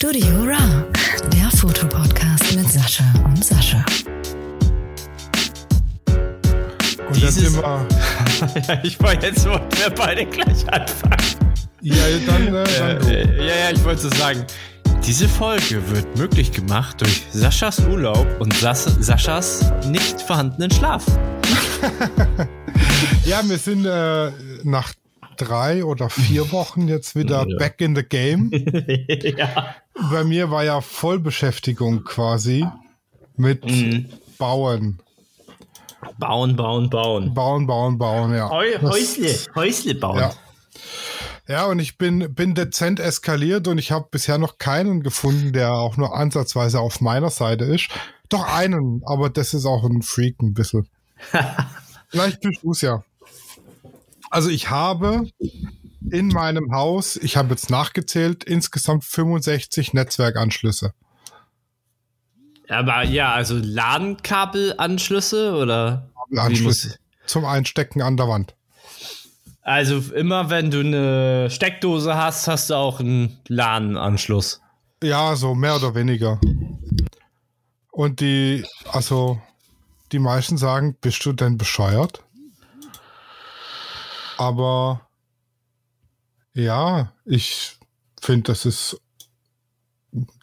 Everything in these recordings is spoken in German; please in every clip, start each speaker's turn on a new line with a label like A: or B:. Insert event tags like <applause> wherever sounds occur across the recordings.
A: Studio Raw, der Fotopodcast mit Sascha und Sascha.
B: Und sind wir, <laughs>
C: ja, ich wollte jetzt wollen wir beide gleich anfangen.
B: ja, dann, äh, dann du.
C: Äh, ja, ja, ich wollte so sagen. Diese Folge wird möglich gemacht durch Saschas Urlaub und Sas Saschas nicht vorhandenen Schlaf. <laughs>
B: Ja, wir sind äh, nach drei oder vier <laughs> Wochen jetzt wieder
C: Ja.
B: back in the game.
C: ja.
B: Bei mir war ja Vollbeschäftigung quasi mit
C: Mhm.
B: Bauen.
C: Bauen, bauen, bauen.
B: Bauen, bauen, bauen, ja.
C: Häusle, Häusle bauen.
B: Ja. Ja, und ich bin, bin dezent eskaliert und ich habe bisher noch keinen gefunden, der auch nur ansatzweise auf meiner Seite ist. Doch einen, aber das ist auch ein Freak ein bisschen. <laughs> Vielleicht bist du's ja. Also ich habe in meinem Haus, ich habe jetzt nachgezählt, insgesamt 65 Netzwerkanschlüsse.
C: Aber ja, also LAN-Kabelanschlüsse oder? Wie
B: Anschlüsse
C: muss-
B: zum Einstecken an der Wand.
C: Also immer wenn du eine Steckdose hast, hast du auch einen LAN-Anschluss.
B: Ja, so mehr oder weniger. Und die, also die meisten sagen, bist du denn bescheuert? Aber ja, ich finde, das ist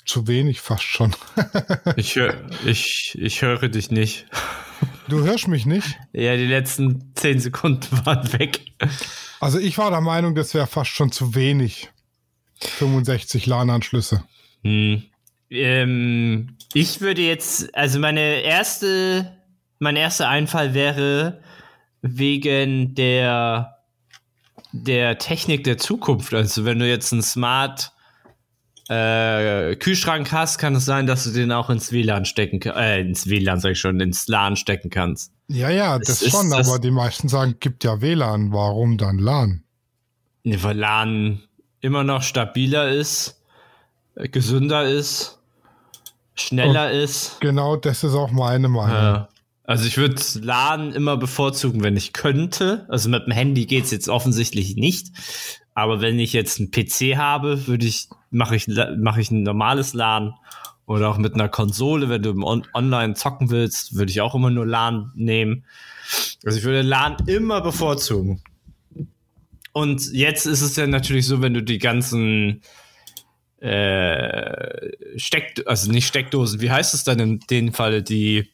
B: zu wenig fast schon. <laughs>
C: Ich, hör, ich, ich höre dich nicht.
B: Du hörst mich nicht?
C: Ja, die letzten zehn Sekunden <laughs> waren weg.
B: Also ich war der Meinung, das wäre fast schon zu wenig. 65 LAN-Anschlüsse.
C: Hm. Ähm, ich würde jetzt, also meine erste, mein erster Einfall wäre wegen der, der Technik der Zukunft. Also wenn du jetzt einen Smart äh, Kühlschrank hast, kann es sein, dass du den auch ins WLAN stecken kannst, äh, ins WLAN sag ich schon, ins LAN stecken kannst.
B: Ja, ja, das
C: ist
B: schon,
C: das-
B: aber die meisten sagen, gibt ja WLAN, warum dann LAN?
C: Nee, weil LAN immer noch stabiler ist, äh, gesünder ist, schneller ist.
B: Genau, das ist auch meine Meinung.
C: Ja. Also ich würde LAN immer bevorzugen, wenn ich könnte. Also mit dem Handy geht's jetzt offensichtlich nicht. Aber wenn ich jetzt einen PC habe, würde ich, mache ich, mache ich ein normales LAN. Oder auch mit einer Konsole, wenn du On online zocken willst, würde ich auch immer nur LAN nehmen. Also ich würde LAN immer bevorzugen. Und jetzt ist es ja natürlich so, wenn du die ganzen äh, Steck, also nicht Steckdosen, wie heißt es dann in dem Falle, die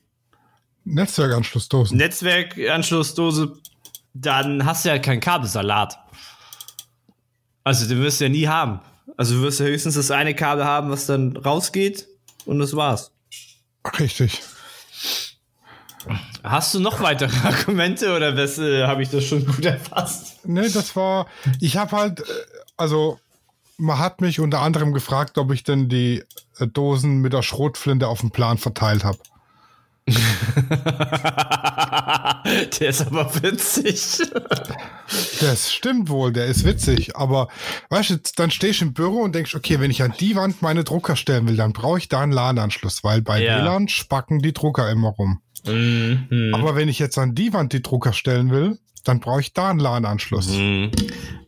B: Netzwerkanschlussdosen.
C: Netzwerkanschlussdose, dann hast du ja keinen Kabelsalat. Also den wirst du ja nie haben. Also du wirst ja höchstens das eine Kabel haben, was dann rausgeht und das war's.
B: Richtig.
C: Hast du noch weitere <laughs> Argumente oder äh, habe ich das schon gut erfasst?
B: Nee, das war, ich habe halt, äh, also man hat mich unter anderem gefragt, ob ich denn die äh, Dosen mit der Schrotflinte auf dem Plan verteilt habe. <laughs>
C: Der ist aber witzig.
B: Das stimmt wohl, der ist witzig, aber weißt du, dann stehst du im Büro und denkst, okay, wenn ich an die Wand meine Drucker stellen will, dann brauche ich da einen LAN-Anschluss, weil bei
C: Ja.
B: WLAN spacken die Drucker immer rum.
C: Mhm.
B: Aber wenn ich jetzt an die Wand die Drucker stellen will, dann brauche ich da einen LAN-Anschluss.
C: Mhm.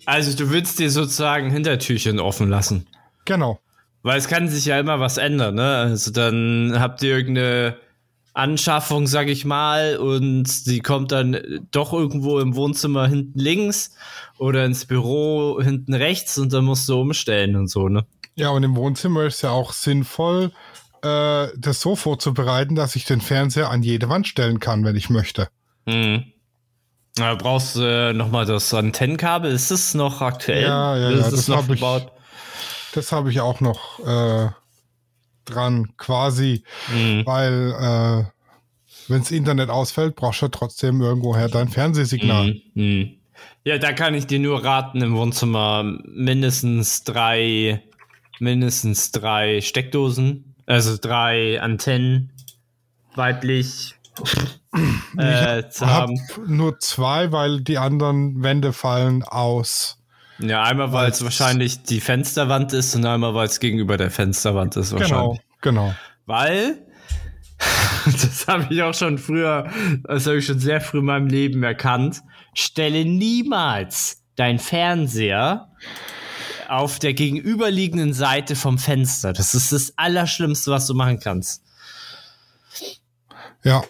C: Also du willst dir sozusagen Hintertürchen offen lassen.
B: Genau.
C: Weil es kann sich ja immer was ändern, ne? Also dann habt ihr irgendeine Anschaffung, sag ich mal, und die kommt dann doch irgendwo im Wohnzimmer hinten links oder ins Büro hinten rechts und dann musst du umstellen und so, ne?
B: Ja, und im Wohnzimmer ist ja auch sinnvoll, äh, das so vorzubereiten, dass ich den Fernseher an jede Wand stellen kann, wenn ich möchte.
C: Hm. Da brauchst du äh, nochmal das Antennenkabel. Ist das noch aktuell?
B: Ja, ja, ja,
C: es
B: das
C: noch
B: hab ich. Das habe ich auch noch äh, dran, quasi,
C: Hm.
B: weil äh, wenn das Internet ausfällt, brauchst du ja trotzdem irgendwoher dein Fernsehsignal.
C: Hm, hm. Ja, da kann ich dir nur raten, im Wohnzimmer mindestens drei, mindestens drei Steckdosen, also drei Antennen weiblich äh, zu
B: Hab
C: haben.
B: nur zwei, weil die anderen Wände fallen aus.
C: Ja, einmal weil es wahrscheinlich die Fensterwand ist und einmal weil es gegenüber der Fensterwand ist
B: Genau,
C: wahrscheinlich.
B: genau.
C: Weil, <laughs> das habe ich auch schon früher, das habe ich schon sehr früh in meinem Leben erkannt, stelle niemals dein Fernseher auf der gegenüberliegenden Seite vom Fenster. Das ist das Allerschlimmste, was du machen kannst.
B: Ja.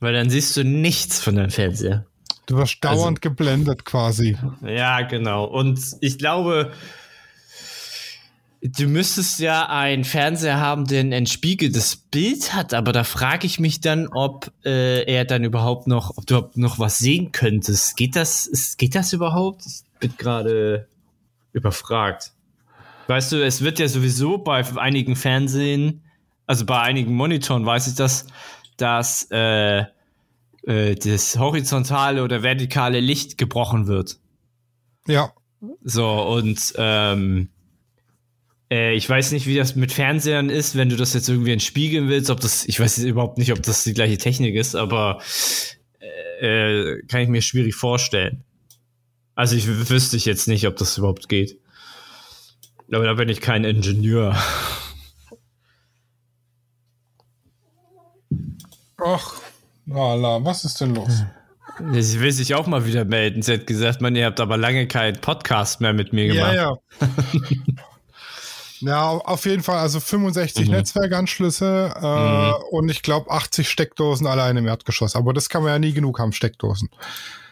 C: Weil dann siehst du nichts von deinem Fernseher.
B: Du wirst dauernd also, geblendet quasi.
C: Ja, genau. Und ich glaube, du müsstest ja einen Fernseher haben, der ein entspiegeltes Bild hat, aber da frage ich mich dann, ob äh, er dann überhaupt noch, ob du noch was sehen könntest. Geht das, ist, geht das überhaupt? Ich bin gerade überfragt. Weißt du, es wird ja sowieso bei einigen Fernsehen, also bei einigen Monitoren weiß ich das, dass äh, äh, das horizontale oder vertikale Licht gebrochen wird.
B: Ja.
C: So, und ähm, äh, ich weiß nicht, wie das mit Fernsehern ist, wenn du das jetzt irgendwie entspiegeln willst, ob das, ich weiß überhaupt nicht, ob das die gleiche Technik ist, aber äh, kann ich mir schwierig vorstellen. Also ich wüsste ich jetzt nicht, ob das überhaupt geht. Aber da bin ich kein Ingenieur.
B: Ach, Lala, was ist denn los?
C: Sie will sich auch mal wieder melden. Sie hat gesagt, man, ihr habt aber lange keinen Podcast mehr mit mir gemacht.
B: Ja, ja. <laughs> ja, auf jeden Fall, also 65 mhm. Netzwerkanschlüsse äh, mhm. und ich glaube 80 Steckdosen alleine im Erdgeschoss. Aber das kann man ja nie genug haben, Steckdosen.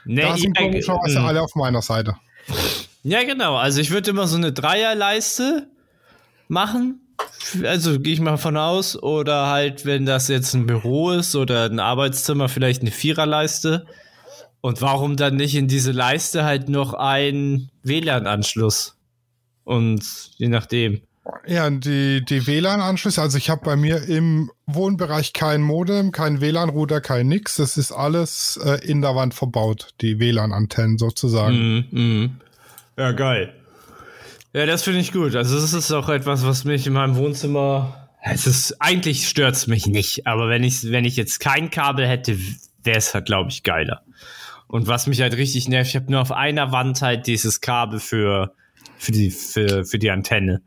B: Nee, da sind komischerweise mhm. alle auf meiner Seite.
C: Ja, genau. Also ich würde immer so eine Dreierleiste machen also gehe ich mal von aus. Oder halt, wenn das jetzt ein Büro ist oder ein Arbeitszimmer, vielleicht eine Viererleiste. Und warum dann nicht in diese Leiste halt noch ein WLAN-Anschluss? Und je nachdem.
B: Ja, die, die WLAN-Anschlüsse, also ich habe bei mir im Wohnbereich kein Modem, kein WLAN-Router, kein nix. Das ist alles äh, in der Wand verbaut, die WLAN-Antennen sozusagen.
C: Mm, mm. Ja, geil. Ja, das finde ich gut. Also das ist auch etwas, was mich in meinem Wohnzimmer. Es ist eigentlich stört's mich nicht, aber wenn ich wenn ich jetzt kein Kabel hätte, wäre es halt glaube ich geiler. Und was mich halt richtig nervt, ich habe nur auf einer Wand halt dieses Kabel für für die für für die Antenne.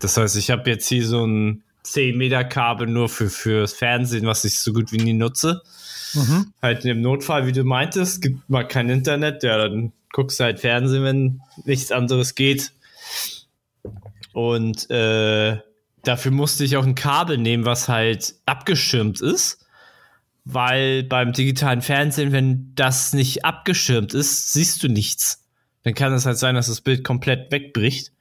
C: Das heißt, ich habe jetzt hier so ein 10 Meter Kabel nur für fürs Fernsehen, was ich so gut wie nie nutze. Mhm. Halt im Notfall, wie du meintest, gibt mal kein Internet, ja, dann guckst du halt Fernsehen, wenn nichts anderes geht. Und äh, dafür musste ich auch ein Kabel nehmen, was halt abgeschirmt ist. Weil beim digitalen Fernsehen, wenn das nicht abgeschirmt ist, siehst du nichts. Dann kann es halt sein, dass das Bild komplett wegbricht.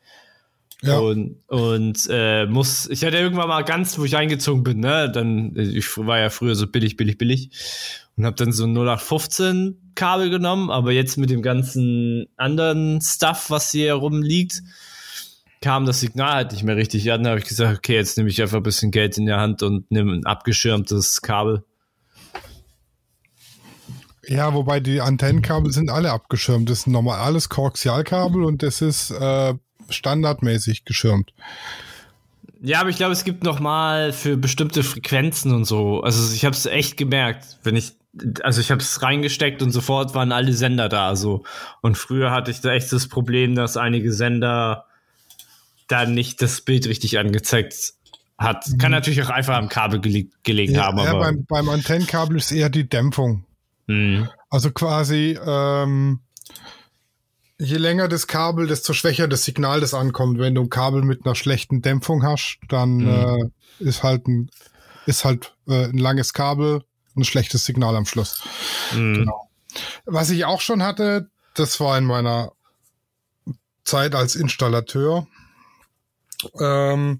C: Ja. Und, und äh, muss, ich hatte irgendwann mal ganz, wo ich eingezogen bin, ne, dann, ich war ja früher so billig, billig, billig und habe dann so ein 0815 Kabel genommen, aber jetzt mit dem ganzen anderen Stuff, was hier rumliegt, kam das Signal halt nicht mehr richtig an. Da habe ich gesagt, okay, jetzt nehme ich einfach ein bisschen Geld in der Hand und nehme ein abgeschirmtes Kabel.
B: Ja, wobei die Antennenkabel sind alle abgeschirmt. Das ist ein normales Koaxialkabel und das ist äh, standardmäßig geschirmt.
C: Ja, aber ich glaube, es gibt noch mal für bestimmte Frequenzen und so. Also ich habe es echt gemerkt, wenn ich also ich habe es reingesteckt und sofort waren alle Sender da so. Und früher hatte ich da echt das Problem, dass einige Sender da nicht das Bild richtig angezeigt hat. Kann mhm. natürlich auch einfach am Kabel gele gelegen
B: ja,
C: haben.
B: Ja,
C: aber
B: beim, beim Antennenkabel ist eher die Dämpfung. Mhm. Also quasi, ähm, je länger das Kabel, desto schwächer das Signal, das ankommt. Wenn du ein Kabel mit einer schlechten Dämpfung hast, dann mhm. äh, ist halt ein, ist halt äh, ein langes Kabel, ein schlechtes Signal am Schluss. Mhm. Genau. Was ich auch schon hatte, das war in meiner Zeit als Installateur. Ähm,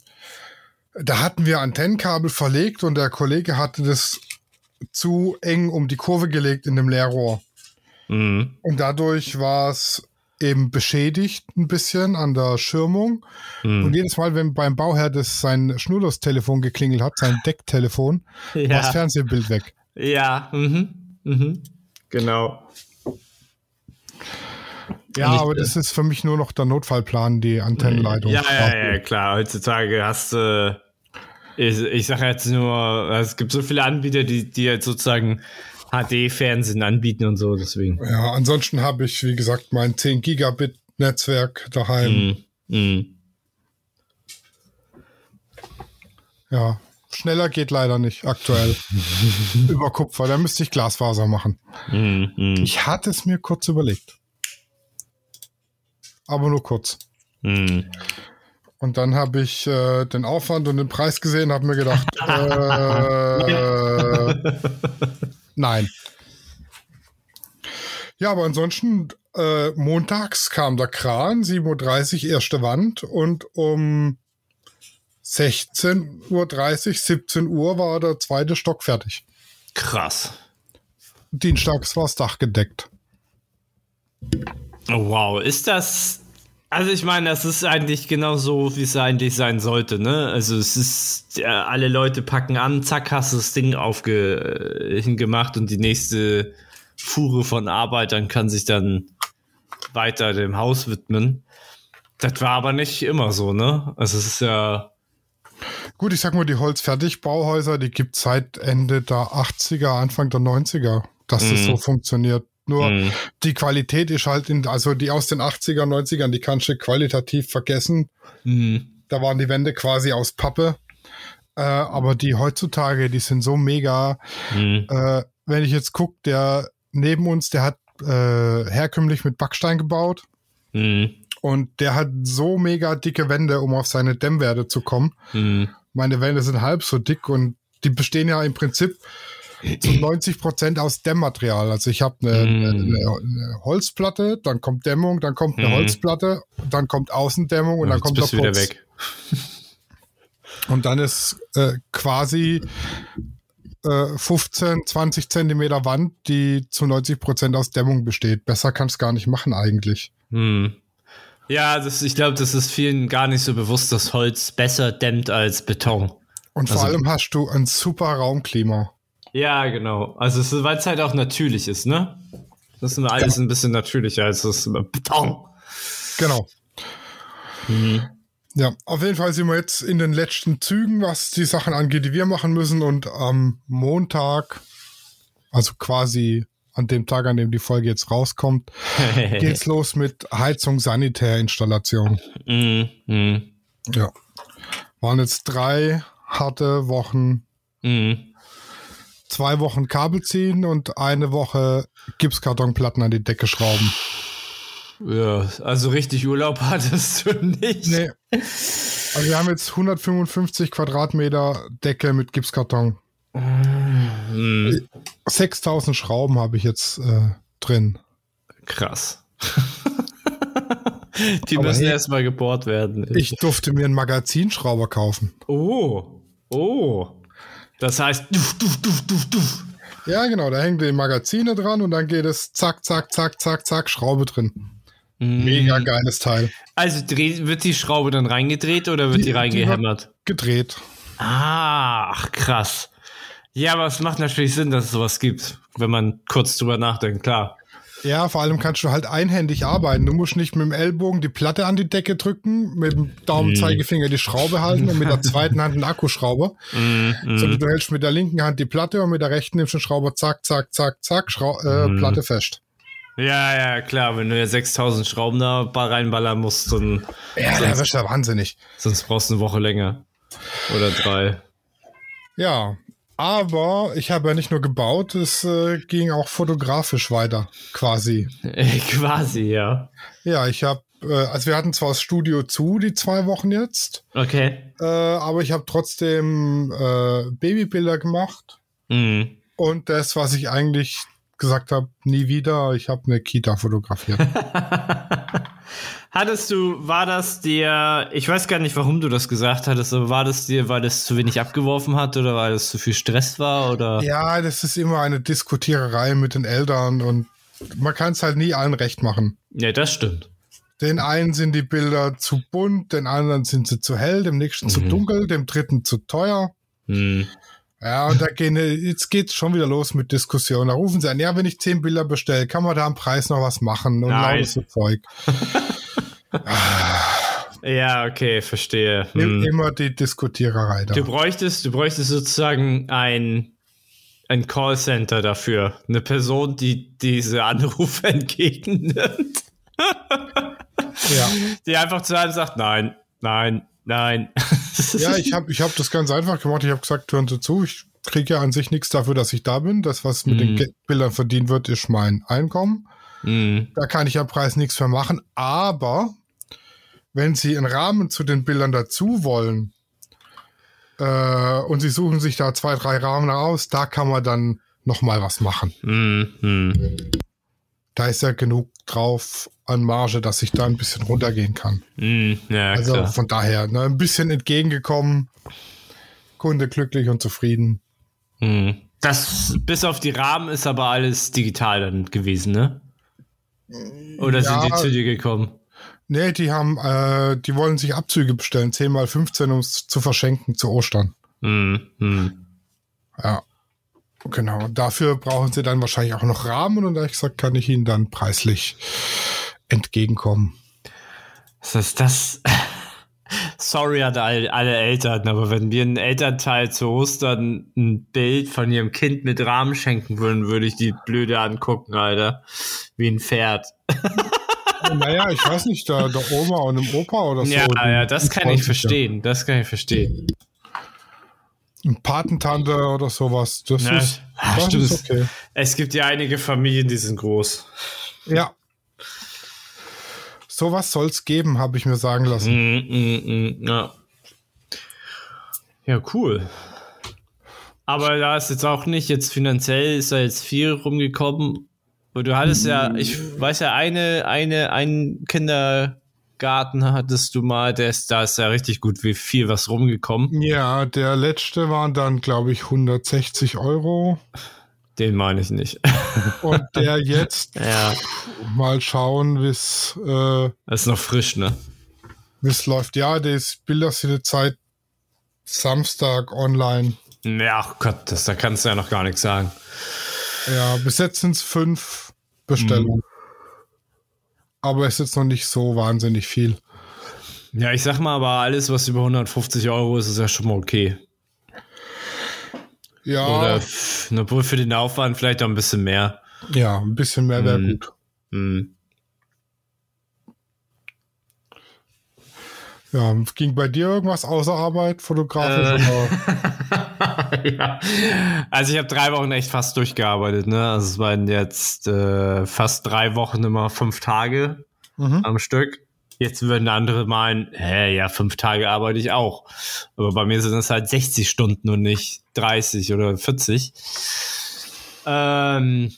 B: da hatten wir Antennenkabel verlegt und der Kollege hatte das zu eng um die Kurve gelegt in dem Leerrohr. Mhm. Und dadurch war es eben beschädigt ein bisschen an der Schirmung. Mhm. Und jedes Mal, wenn beim Bauherr das sein Schnurlostelefon geklingelt hat, sein Decktelefon, <laughs> ja. war das Fernsehbild weg.
C: Ja, mhm. Mhm. genau.
B: Ja, aber das ist für mich nur noch der Notfallplan, die Antennenleitung.
C: Ja, ja, ja, klar. Heutzutage hast du, äh, ich, ich sage jetzt nur, es gibt so viele Anbieter, die, die jetzt sozusagen HD-Fernsehen anbieten und so, deswegen.
B: Ja, ansonsten habe ich, wie gesagt, mein 10 Gigabit Netzwerk daheim. Mm, mm. Ja, schneller geht leider nicht aktuell. <laughs> Über Kupfer, da müsste ich Glasfaser machen. Mm, mm. Ich hatte es mir kurz überlegt aber nur kurz.
C: Hm.
B: Und dann habe ich äh, den Aufwand und den Preis gesehen, habe mir gedacht, <laughs> äh, nein. Ja, aber ansonsten, äh, montags kam der Kran, 7.30 Uhr erste Wand und um 16.30 Uhr, 17 Uhr war der zweite Stock fertig.
C: Krass.
B: Dienstags war das Dach gedeckt.
C: Oh, wow, ist das. Also ich meine, das ist eigentlich genau so, wie es eigentlich sein sollte, ne? Also es ist, ja, alle Leute packen an, zack, hast du das Ding aufge äh, hingemacht und die nächste Fuhre von Arbeitern kann sich dann weiter dem Haus widmen. Das war aber nicht immer so, ne? Also es ist ja.
B: Gut, ich sag mal, die Holzfertigbauhäuser, die gibt seit Ende der 80er, Anfang der 90er, dass das
C: Mhm.
B: so funktioniert. Nur
C: Mhm.
B: die Qualität ist halt in, also die aus den 80er, 90ern, die kannst du qualitativ vergessen.
C: Mhm.
B: Da waren die Wände quasi aus Pappe. Äh, aber die heutzutage, die sind so mega.
C: Mhm.
B: Äh, wenn ich jetzt gucke, der neben uns, der hat äh, herkömmlich mit Backstein gebaut.
C: Mhm.
B: Und der hat so mega dicke Wände, um auf seine Dämmwerte zu kommen.
C: Mhm.
B: Meine Wände sind halb so dick und die bestehen ja im Prinzip zu 90 Prozent aus Dämmmaterial. Also ich habe eine,
C: Mm.
B: eine, eine Holzplatte, dann kommt Dämmung, dann kommt eine
C: Mhm.
B: Holzplatte, dann kommt Außendämmung und dann
C: Jetzt
B: kommt der
C: bist du wieder
B: Putz.
C: weg.
B: Und dann ist äh, quasi äh, 15, 20 Zentimeter Wand, die zu 90 Prozent aus Dämmung besteht. Besser kannst du gar nicht machen eigentlich.
C: Hm. Ja, das, ich glaube, das ist vielen gar nicht so bewusst, dass Holz besser dämmt als Beton.
B: Und vor
C: Also-
B: allem hast du ein super Raumklima.
C: Ja, genau. Also, es ist- weil es halt auch natürlich ist, ne? Das ist alles ein bisschen natürlicher als das Beton.
B: Genau.
C: Mhm.
B: Ja, auf jeden Fall sind wir jetzt in den letzten Zügen, was die Sachen angeht, die wir machen müssen. Und am Montag, also quasi an dem Tag, an dem die Folge jetzt rauskommt, <laughs> geht's los mit Heizung, Sanitärinstallation.
C: Mhm. Mhm.
B: Ja. Waren jetzt drei harte Wochen,
C: Mhm.
B: Zwei Wochen Kabel ziehen und eine Woche Gipskartonplatten an die Decke schrauben.
C: Ja, also richtig Urlaub <laughs> hattest du nicht.
B: Nee. Also wir haben jetzt 155 Quadratmeter Decke mit Gipskarton.
C: Mhm.
B: 6000 Schrauben habe ich jetzt äh, drin.
C: Krass. <laughs> Die
B: Aber
C: müssen
B: hey,
C: erstmal gebohrt werden.
B: Ich durfte mir einen Magazinschrauber kaufen.
C: Oh. Oh. Das heißt, duf, duf, duf, duf, duf.
B: Ja, genau, da hängen die Magazine dran und dann geht es zack, zack, zack, zack, zack, Schraube drin. Mega geiles Teil.
C: Also dreh, wird die Schraube dann reingedreht oder wird
B: Die-
C: die,
B: die
C: reingehämmert?
B: Gedreht.
C: ah, ach krass. Ja, aber es macht natürlich Sinn, dass es sowas gibt, wenn man kurz drüber nachdenkt, klar.
B: Ja, vor allem kannst du halt einhändig arbeiten. Du musst nicht mit dem Ellbogen die Platte an die Decke drücken, mit dem Daumen, Zeigefinger die Schraube halten und mit der zweiten Hand einen Akkuschrauber.
C: Mm.
B: Sondern du hältst mit der linken Hand die Platte und mit der rechten nimmst du den Schrauber, zack, zack, zack, zack, Schrau äh,
C: Mhm.
B: Platte fest.
C: Ja, ja, klar, wenn du ja 6000 Schrauben da ba- reinballern musst, dann,
B: Ja, da wirst du ja wahnsinnig.
C: sonst brauchst du eine Woche länger. Oder drei.
B: Ja, aber ich habe ja nicht nur gebaut, es äh, ging auch fotografisch weiter, quasi. <laughs>
C: Quasi, ja.
B: Ja, ich habe, äh, also wir hatten zwar das Studio zu, die zwei Wochen jetzt,
C: Okay.
B: äh, aber ich habe trotzdem äh, Babybilder gemacht
C: Mhm.
B: und das, was ich eigentlich gesagt habe, nie wieder, ich habe eine Kita fotografiert. <laughs>
C: Hattest du, war das dir, ich weiß gar nicht, warum du das gesagt hattest, aber war das dir, weil das zu wenig abgeworfen hat oder weil das zu viel Stress war oder?
B: ja, das ist immer eine Diskutiererei mit den Eltern und man kann es halt nie allen recht machen.
C: Ja, das stimmt.
B: Den einen sind die Bilder zu bunt, den anderen sind sie zu hell, dem nächsten zu
C: Mhm.
B: dunkel, dem dritten zu teuer.
C: Hm.
B: Ja, und da gehen, jetzt geht's schon wieder los mit Diskussionen. Da rufen sie an, ja, wenn ich zehn Bilder bestelle, kann man da am Preis noch was machen und lauter so Zeug. <laughs>
C: Ja, okay, verstehe. Hm.
B: Immer die Diskutiererei da.
C: Du bräuchtest, du bräuchtest sozusagen ein, ein Callcenter dafür. Eine Person, die diese Anrufe <laughs> entgegennimmt.
B: Ja,
C: Die einfach zu einem sagt, nein, nein, nein. <laughs>
B: ja ich habe ich hab das ganz einfach gemacht. Ich habe gesagt, hören Sie zu, ich kriege ja an sich nichts dafür, dass ich da bin. Das, was mit den
C: Mhm.
B: Ge- Bildern verdient wird, ist mein Einkommen.
C: Hm.
B: Da kann ich am Preis nichts mehr machen. Aber wenn Sie einen Rahmen zu den Bildern dazu wollen äh, und Sie suchen sich da zwei, drei Rahmen aus, da kann man dann noch mal was machen.
C: Mhm.
B: Da ist ja genug drauf an Marge, dass ich da ein bisschen runtergehen kann.
C: Mhm. Ja,
B: Also
C: klar.
B: von daher ne, ein bisschen entgegengekommen, Kunde glücklich und zufrieden.
C: Mhm. Das, bis auf die Rahmen ist aber alles digital dann gewesen, ne? Oder
B: Ja.
C: sind die zu dir gekommen?
B: Nee, die haben, äh, die wollen sich Abzüge bestellen, 10 mal 15, um es zu verschenken zu Ostern.
C: Mhm. Mhm.
B: Ja. Genau. Dafür brauchen sie dann wahrscheinlich auch noch Rahmen und da hab ich gesagt, kann ich ihnen dann preislich entgegenkommen.
C: Das ist das. <laughs> Sorry an all, alle Eltern, aber wenn mir ein Elternteil zu Ostern ein Bild von ihrem Kind mit Rahmen schenken würden, würde ich die blöde angucken, Alter. Wie ein Pferd.
B: naja, ich weiß nicht, der, der Oma und dem Opa oder so.
C: ja, ja, das kann ich verstehen. Das kann ich verstehen.
B: Ein Patentante oder sowas, das
C: Ja,
B: ist, das ist okay.
C: Es gibt ja einige Familien, die sind groß.
B: Ja. Sowas soll es geben, habe ich mir sagen lassen.
C: Mm, mm, mm, ja. ja, cool. Aber da ist jetzt auch nicht, jetzt finanziell ist da jetzt viel rumgekommen. Und du hattest ja, ich weiß ja, eine, eine, einen Kindergarten hattest du mal, der ist, da ist ja richtig gut wie viel was rumgekommen.
B: Ja, der letzte waren dann, glaube ich, 160 Euro.
C: Den meine ich nicht. <laughs>
B: Und der jetzt,
C: ja,
B: mal schauen, wie es äh,
C: das ist noch frisch, ne?
B: wie's läuft. Ja, das Bilder sind jetzt seit Samstag online.
C: Ja, ach Gott, das, da kannst du ja noch gar nichts sagen.
B: Ja, bis jetzt sind es fünf Bestellungen. Aber ist jetzt noch nicht so wahnsinnig viel.
C: Ja, ich sag mal, aber alles, was über 150 Euro ist, ist ja schon mal okay.
B: Ja,
C: Oder obwohl für den Aufwand vielleicht auch ein bisschen mehr.
B: ja, ein bisschen mehr wäre
C: Mhm.
B: gut.
C: Hm.
B: Ja, ging bei dir irgendwas außer Arbeit, fotografisch?
C: Äh.
B: Oder? <laughs>
C: ja. Also ich habe drei Wochen echt fast durchgearbeitet, ne? Also es waren jetzt äh, fast drei Wochen immer fünf Tage
B: Mhm.
C: am Stück. Jetzt würden andere meinen, hä, ja, fünf Tage arbeite ich auch. Aber bei mir sind es halt 60 Stunden und nicht 30 oder 40. Ähm,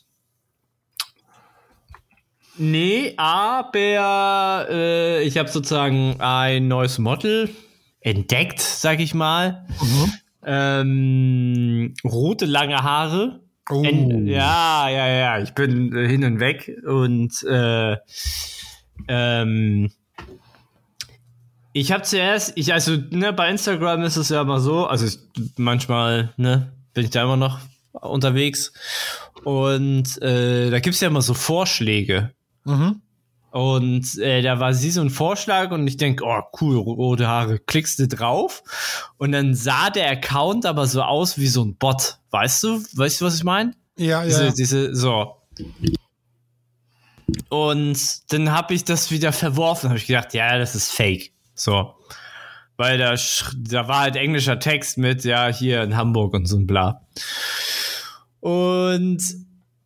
C: nee, aber äh, ich habe sozusagen ein neues Model entdeckt, sag ich mal.
B: Mhm.
C: Ähm, rote, lange Haare.
B: Oh.
C: En- ja, ja, ja, ich bin hin und weg und äh, ähm, ich habe zuerst, ich also ne, bei Instagram ist es ja immer so, also ich, manchmal ne, bin ich da immer noch unterwegs und äh, da gibt's ja immer so Vorschläge
B: Mhm.
C: und äh, da war sie so ein Vorschlag und ich denk, oh cool, rote Haare, klickst du drauf und dann sah der Account aber so aus wie so ein Bot, weißt du, weißt du, was ich meine?
B: Ja,
C: Diese,
B: ja.
C: diese, so. Und dann habe ich das wieder verworfen, habe ich gedacht, ja, das ist fake. So. Weil da, da war halt englischer Text mit, ja, hier in Hamburg und so ein bla. Und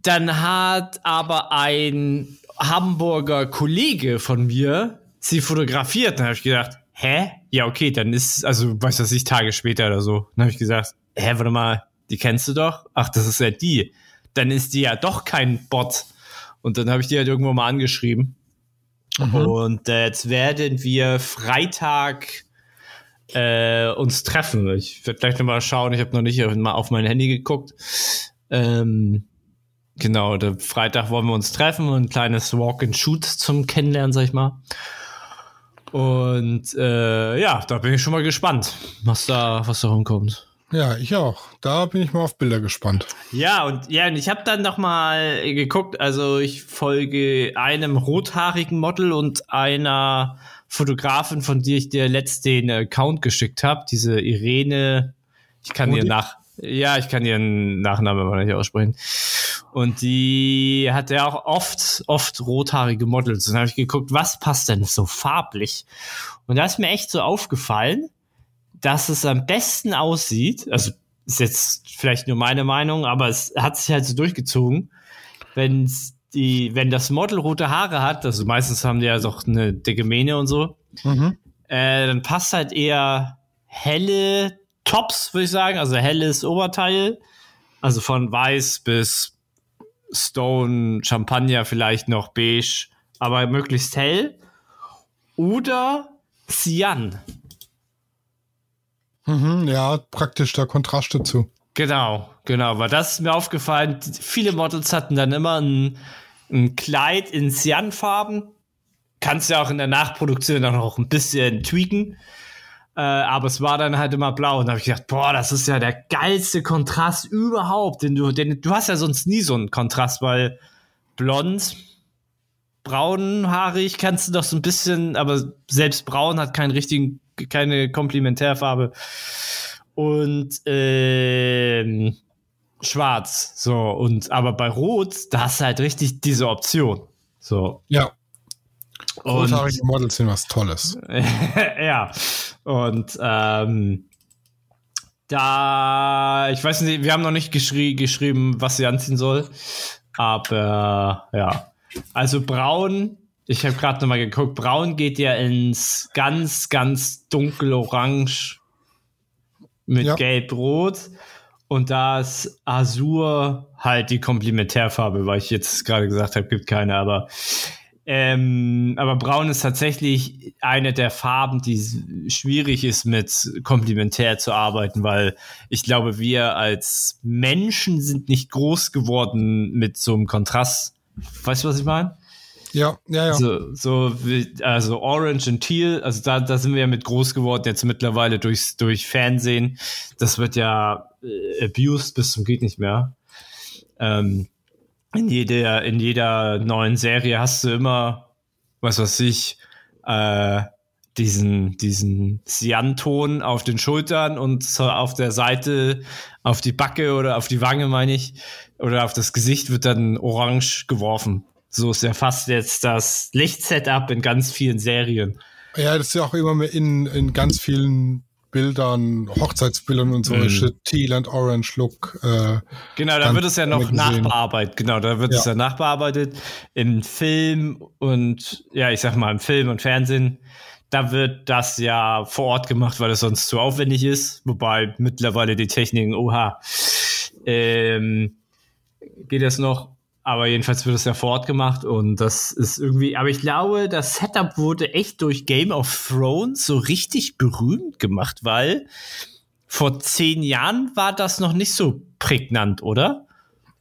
C: dann hat aber ein Hamburger Kollege von mir sie fotografiert. Dann habe ich gedacht, hä? Ja, okay, dann ist, also, weiß was ich, Tage später oder so. Dann habe ich gesagt, hä, warte mal, die kennst du doch? Ach, das ist ja die. Dann ist die ja doch kein Bot. Und dann habe ich die halt irgendwo mal angeschrieben. Und äh, jetzt werden wir Freitag äh, uns treffen. Ich werde gleich nochmal schauen. Ich habe noch nicht auf, auf mein Handy geguckt. Ähm, genau, der Freitag wollen wir uns treffen und ein kleines Walk and Shoot zum Kennenlernen, sag ich mal. Und äh, ja, da bin ich schon mal gespannt, was da, was da rumkommt.
B: Ja, ich auch. Da bin ich mal auf Bilder gespannt.
C: Ja, und ja, und ich habe dann noch mal geguckt, also ich folge einem rothaarigen Model und einer Fotografin, von der ich dir letzt den Account geschickt habe, diese Irene, ich kann ihren nach ja, ich kann ihren Nachnamen aber nicht aussprechen. Und die hat ja auch oft, oft rothaarige Models. Und dann habe ich geguckt, was passt denn so farblich? Und da ist mir echt so aufgefallen, dass es am besten aussieht, also ist jetzt vielleicht nur meine Meinung, aber es hat sich halt so durchgezogen, wenn die, wenn das Model rote Haare hat, also meistens haben die ja doch eine dicke Mähne und so,
B: Mhm.
C: Äh, dann passt halt eher helle Tops, würde ich sagen, also helles Oberteil. Also von weiß bis Stone, Champagner vielleicht noch beige, aber möglichst hell. Oder Cyan.
B: Mhm, ja, praktisch der Kontrast dazu.
C: Genau, genau, weil das ist mir aufgefallen. Viele Models hatten dann immer ein, ein Kleid in Cyan-Farben. Kannst ja auch in der Nachproduktion auch noch ein bisschen tweaken. Äh, aber es war dann halt immer blau. Und da habe ich gedacht, boah, das ist ja der geilste Kontrast überhaupt. Denn du, denn du hast ja sonst nie so einen Kontrast, weil blond, braunhaarig kannst du doch so ein bisschen, aber selbst braun hat keinen richtigen, keine Komplementärfarbe. Und ähm, schwarz. So, und aber bei Rot, da hast du halt richtig diese Option. So.
B: Ja,
C: Und,
B: rothaarige Models sind was Tolles. <laughs>
C: ja. Und ähm, da, ich weiß nicht, wir haben noch nicht geschrie geschrieben, was sie anziehen soll. Aber ja. Also braun, ich habe gerade nochmal geguckt, braun geht ja ins ganz, ganz dunkel-orange mit
B: Ja.
C: gelb-rot. Und da ist Azur halt die Komplementärfarbe, weil ich jetzt gerade gesagt habe, gibt keine, aber ähm, aber Braun ist tatsächlich eine der Farben, die schwierig ist, mit komplementär zu arbeiten, weil ich glaube, wir als Menschen sind nicht groß geworden mit so einem Kontrast. Weißt du, was ich meine?
B: Ja, ja, ja.
C: So, so wie, also Orange und Teal, also da, da sind wir ja mit groß geworden, jetzt mittlerweile durchs, durch Fernsehen. Das wird ja äh, abused bis zum geht nicht mehr. Ähm, in jeder, in jeder neuen Serie hast du immer, was weiß ich, äh, diesen, diesen Cyan-Ton auf den Schultern und auf der Seite, auf die Backe oder auf die Wange, meine ich, oder auf das Gesicht wird dann orange geworfen. So ist ja fast jetzt das Lichtsetup in ganz vielen Serien.
B: Ja, das ist ja auch immer mehr in, in ganz vielen Bildern, Hochzeitsbildern und so,
C: Mhm.
B: Teal Orange Look. Äh,
C: Genau, da wird es ja noch nachbearbeitet. Genau, da wird es
B: Ja.
C: ja nachbearbeitet. Im Film und, ja, ich sag mal, im Film und Fernsehen, da wird das ja vor Ort gemacht, weil es sonst zu aufwendig ist. Wobei mittlerweile die Techniken, oha, ähm, geht das noch. Aber jedenfalls wird es ja vor Ort gemacht und das ist irgendwie, aber ich glaube, das Setup wurde echt durch Game of Thrones so richtig berühmt gemacht, weil vor zehn Jahren war das noch nicht so prägnant, oder?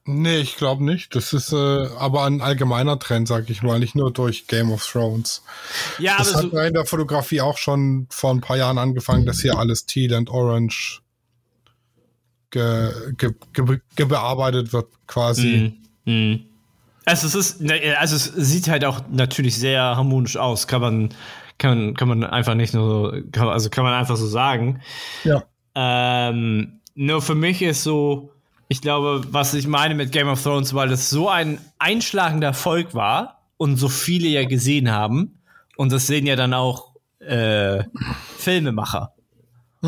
B: nee, ich glaube nicht. Das ist äh, aber ein allgemeiner Trend, sag ich mal, nicht nur durch Game of Thrones.
C: Ja,
B: Das
C: aber
B: hat
C: so,
B: in der Fotografie auch schon vor ein paar Jahren angefangen, dass hier alles Teal and Orange ge, ge, ge, ge bearbeitet wird, quasi.
C: Mm, mm. Also es ist, ne, also es sieht halt auch natürlich sehr harmonisch aus, kann man, kann, kann man einfach nicht nur, so- kann, also kann man einfach so sagen.
B: Ja.
C: Ähm, nur für mich ist so, ich glaube, was ich meine mit Game of Thrones, weil das so ein einschlagender Erfolg war und so viele ja gesehen haben und das sehen ja dann auch äh, Filmemacher.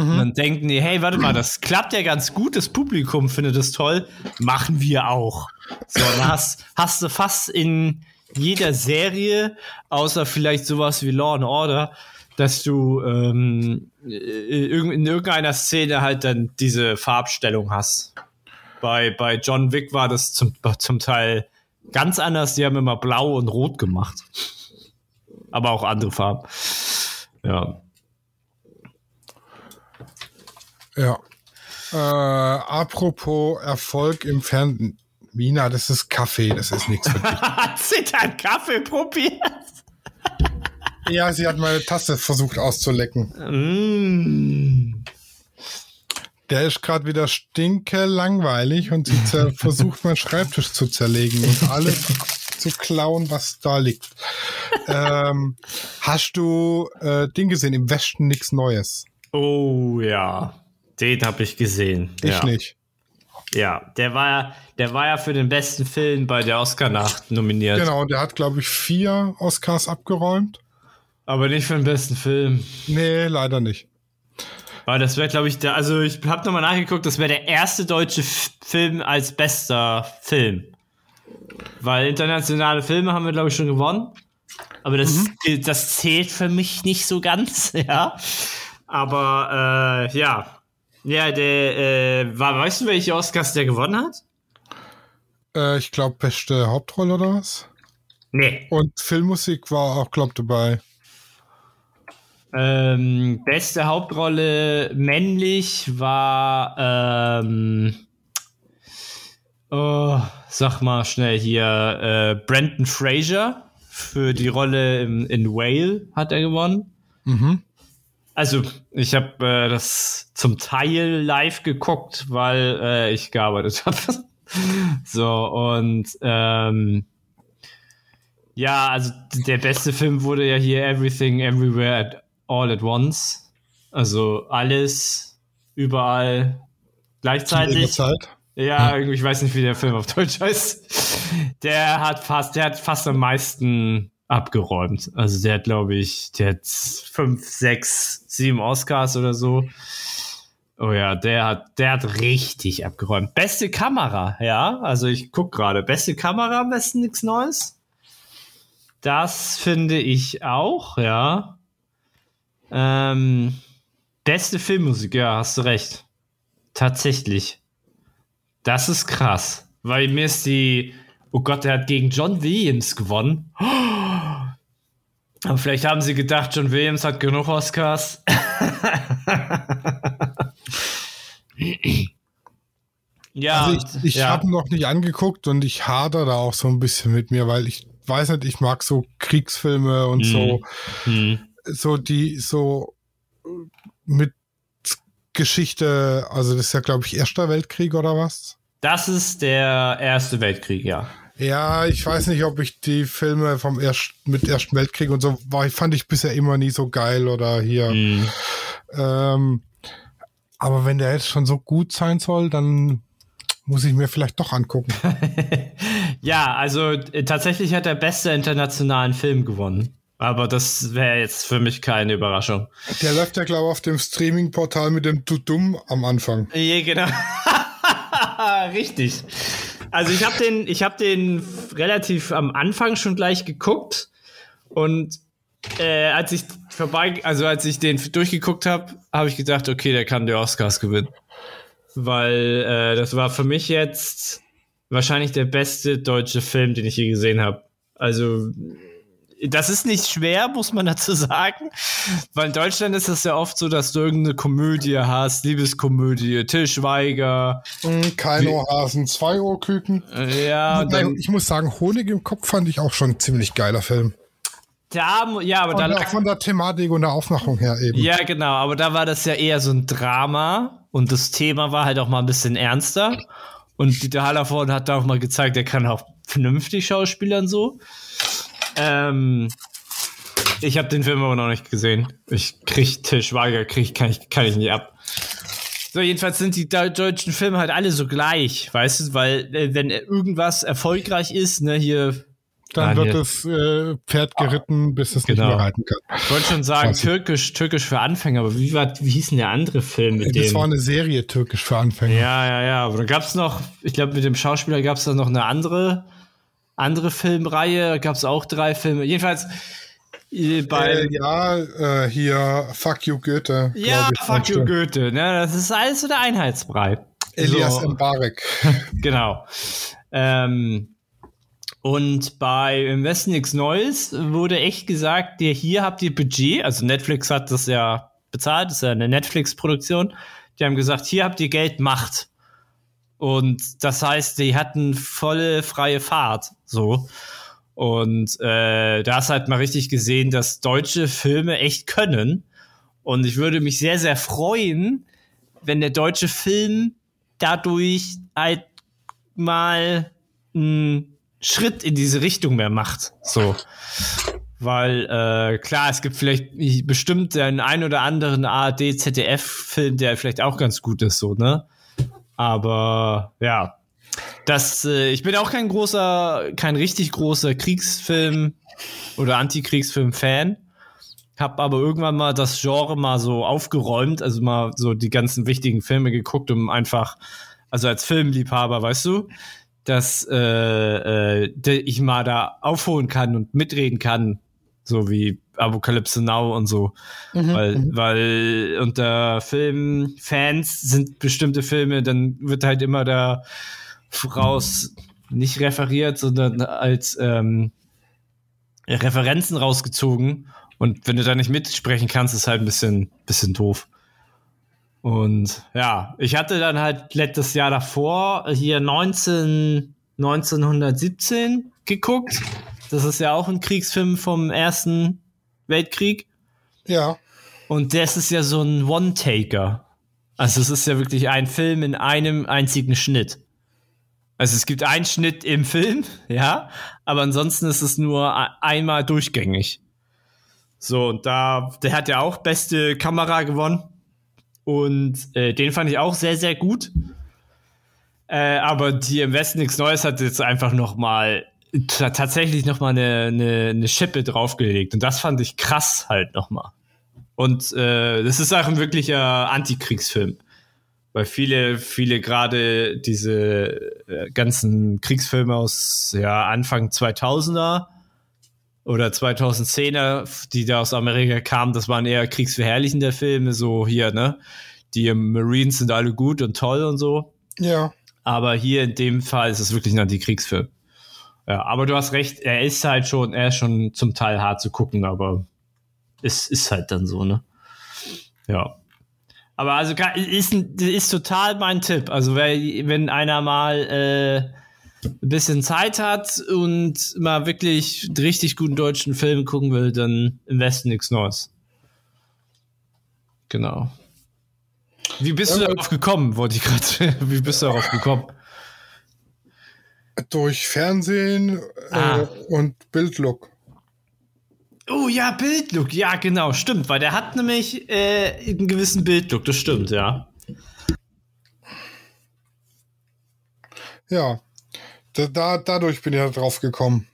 C: Und dann denken die, hey, warte mal, das klappt ja ganz gut, das Publikum findet es toll, machen wir auch. So, dann hast, hast du fast in jeder Serie, außer vielleicht sowas wie Law and Order, dass du ähm, äh, in irgendeiner Szene halt dann diese Farbstellung hast. Bei, bei John Wick war das zum, zum Teil ganz anders, die haben immer blau und rot gemacht. Aber auch andere Farben. Ja.
B: Ja. Äh, apropos Erfolg im Fernsehen. Mina, das ist Kaffee, das ist nichts für dich. <laughs>
C: Hat sie deinen Kaffee probiert?
B: ja, sie hat meine Tasse versucht auszulecken.
C: Mm.
B: Der ist gerade wieder stinke langweilig und sie <laughs> versucht, meinen Schreibtisch zu zerlegen und alles zu klauen, was da liegt. ähm, hast du äh, Ding gesehen? Im Westen nichts Neues.
C: Oh ja, den habe ich gesehen.
B: Ich
C: ja.
B: nicht.
C: Ja, der war ja, der war ja für den besten Film bei der Oscar-Nacht nominiert.
B: Genau, und der hat, glaube ich, vier Oscars abgeräumt.
C: Aber nicht für den besten Film.
B: Nee, leider nicht.
C: Weil das wäre, glaube ich, der, also ich habe nochmal nachgeguckt, das wäre der erste deutsche Film als bester Film. Weil internationale Filme haben wir, glaube ich, schon gewonnen. Aber das, mhm. das zählt für mich nicht so ganz, <laughs> ja. Aber äh, ja. Ja, der, äh, war, weißt du, welche Oscars der gewonnen hat?
B: Äh, ich glaube, beste Hauptrolle oder was?
C: Nee.
B: Und Filmmusik war auch, glaube dabei.
C: Ähm, beste Hauptrolle männlich war, ähm, oh, sag mal schnell hier, äh, Brandon Fraser für die Rolle im, in Whale hat er gewonnen. Mhm. Also, ich habe äh, das zum Teil live geguckt, weil äh, ich gearbeitet <laughs> habe. so, und ähm, ja, also der beste Film wurde ja hier Everything Everywhere at All at Once. Also alles, überall, gleichzeitig.
B: Zeit.
C: Ja, ja, ich weiß nicht, wie der Film auf Deutsch heißt. Der hat fast, der hat fast am meisten abgeräumt. Also der hat, glaube ich, der hat fünf, sechs, sieben Oscars oder so. Oh ja, der hat, der hat richtig abgeräumt. Beste Kamera, ja. Also ich guck gerade. Beste Kamera am besten nichts Neues. Das finde ich auch, ja. Ähm, beste Filmmusik, ja, hast du recht. Tatsächlich. Das ist krass. Weil mir ist die. Oh Gott, der hat gegen John Williams gewonnen. Aber vielleicht haben sie gedacht, John Williams hat genug Oscars.
B: ja, also ich, ich ja. habe noch nicht angeguckt und ich hader da auch so ein bisschen mit mir, weil ich weiß nicht, ich mag so Kriegsfilme und hm. so, hm. so die so mit Geschichte, also das ist ja, glaube ich, Erster Weltkrieg oder was?
C: Das ist der Erste Weltkrieg, ja.
B: Ja, ich weiß nicht, ob ich die Filme vom Erst mit Ersten Weltkrieg und so war, fand ich bisher immer nie so geil oder hier. Mm. Ähm, aber wenn der jetzt schon so gut sein soll, dann muss ich mir vielleicht doch angucken. <laughs>
C: ja, also äh, tatsächlich hat der beste internationalen Film gewonnen. Aber das wäre jetzt für mich keine Überraschung.
B: Der läuft ja, glaube ich, auf dem Streaming-Portal mit dem Tutum am Anfang.
C: Ja, genau. <laughs> Richtig. Also ich habe den, ich habe den relativ am Anfang schon gleich geguckt und äh, als ich vorbei, also als ich den durchgeguckt habe, habe ich gedacht, okay, der kann die Oscars gewinnen, weil äh, das war für mich jetzt wahrscheinlich der beste deutsche Film, den ich je gesehen habe. Also das ist nicht schwer, muss man dazu sagen. Weil in Deutschland ist es ja oft so, dass du irgendeine Komödie hast, Liebeskomödie, Till Schweiger.
B: Mm, kein Ohrhasen, zwei Ohrküken.
C: Ja,
B: dann, ich muss sagen, Honig im Kopf fand ich auch schon ein ziemlich geiler Film.
C: Da, ja, aber
B: da lag, von der Thematik und der Aufmachung her eben.
C: Ja, genau, aber da war das ja eher so ein Drama und das Thema war halt auch mal ein bisschen ernster. Und Dieter Hallervorden hat da auch mal gezeigt, er kann auch vernünftig schauspielern so. Ähm, ich habe den Film aber noch nicht gesehen. Ich krieg Till Schweiger, krieg, kann ich, kann ich nicht ab. So, jedenfalls sind die deutschen Filme halt alle so gleich, weißt du, weil äh, wenn irgendwas erfolgreich ist, ne, hier.
B: Dann ah, wird das äh, Pferd geritten, bis es genau. nicht mehr reiten kann.
C: Ich wollte schon sagen, türkisch, türkisch für Anfänger, aber wie, war, wie hieß denn der andere Film mit
B: dem? Das war eine Serie türkisch für Anfänger.
C: Ja, ja, ja. Aber da gab's noch, ich glaube, mit dem Schauspieler gab's da noch eine andere andere Filmreihe, gab es auch drei Filme. Jedenfalls
B: äh, bei. Äh, ja, äh, hier Fuck You Goethe.
C: Ja, ich, Fuck You Goethe. Ne? Das ist alles so der Einheitsbrei.
B: Elias so. Mbarek. <laughs>
C: genau. Ähm, und bei Im Westen nichts Neues wurde echt gesagt, ihr hier habt ihr Budget, also Netflix hat das ja bezahlt, das ist ja eine Netflix-Produktion. Die haben gesagt, hier habt ihr Geld, macht. Und das heißt, die hatten volle freie Fahrt, so. Und äh, da hast halt mal richtig gesehen, dass deutsche Filme echt können. Und ich würde mich sehr, sehr freuen, wenn der deutsche Film dadurch halt mal einen Schritt in diese Richtung mehr macht. So. Weil, äh, klar, es gibt vielleicht bestimmt den ein oder anderen ARD, ZDF-Film, der vielleicht auch ganz gut ist, so, ne? Aber ja, das, äh, ich bin auch kein großer, kein richtig großer Kriegsfilm oder Antikriegsfilm-Fan. Hab aber irgendwann mal das Genre mal so aufgeräumt, also mal so die ganzen wichtigen Filme geguckt, um einfach, also als Filmliebhaber, weißt du, dass äh, äh, ich mal da aufholen kann und mitreden kann, So wie Apocalypse Now und so.
B: Mhm.
C: Weil, weil unter Filmfans sind bestimmte Filme, dann wird halt immer da raus nicht referiert, sondern als ähm, Referenzen rausgezogen. Und wenn du da nicht mitsprechen kannst, ist halt ein bisschen, bisschen doof. Und ja, ich hatte dann halt letztes Jahr davor hier 19, 1917 geguckt. Das ist ja auch ein Kriegsfilm vom Ersten Weltkrieg.
B: Ja.
C: Und das ist ja so ein One-Taker. Also es ist ja wirklich ein Film in einem einzigen Schnitt. Also es gibt einen Schnitt im Film, <laughs> ja, aber ansonsten ist es nur einmal durchgängig. So, und da, der hat ja auch beste Kamera gewonnen. Und äh, den fand ich auch sehr, sehr gut. Äh, aber die im Westen nichts Neues hat jetzt einfach noch mal tatsächlich noch mal eine, eine, eine Schippe draufgelegt. Und das fand ich krass halt noch mal. Und äh, das ist auch ein wirklicher Antikriegsfilm. Weil viele, viele gerade diese äh, ganzen Kriegsfilme aus ja, Anfang 2000er oder 2010er, die da aus Amerika kamen, das waren eher kriegsverherrlichende Filme, so hier, ne? Die Marines sind alle gut und toll und so.
B: Ja.
C: Aber hier in dem Fall ist es wirklich ein Antikriegsfilm. Ja, aber du hast recht, er ist halt schon, er ist schon zum Teil hart zu gucken, aber es ist halt dann so, ne? Ja. Aber also ist, ist total mein Tipp. Also wenn einer mal äh, ein bisschen Zeit hat und mal wirklich richtig guten deutschen Film gucken will, dann im Westen nichts Neues. Genau. Wie bist ja, du darauf gekommen, wollte ich gerade. <laughs> Wie bist du darauf gekommen?
B: Durch Fernsehen ah. äh, und Bildlook.
C: Oh ja, Bildlook, ja, genau, stimmt, weil der hat nämlich äh, einen gewissen Bildlook, das stimmt, ja.
B: Ja, da, da dadurch bin ich da drauf gekommen.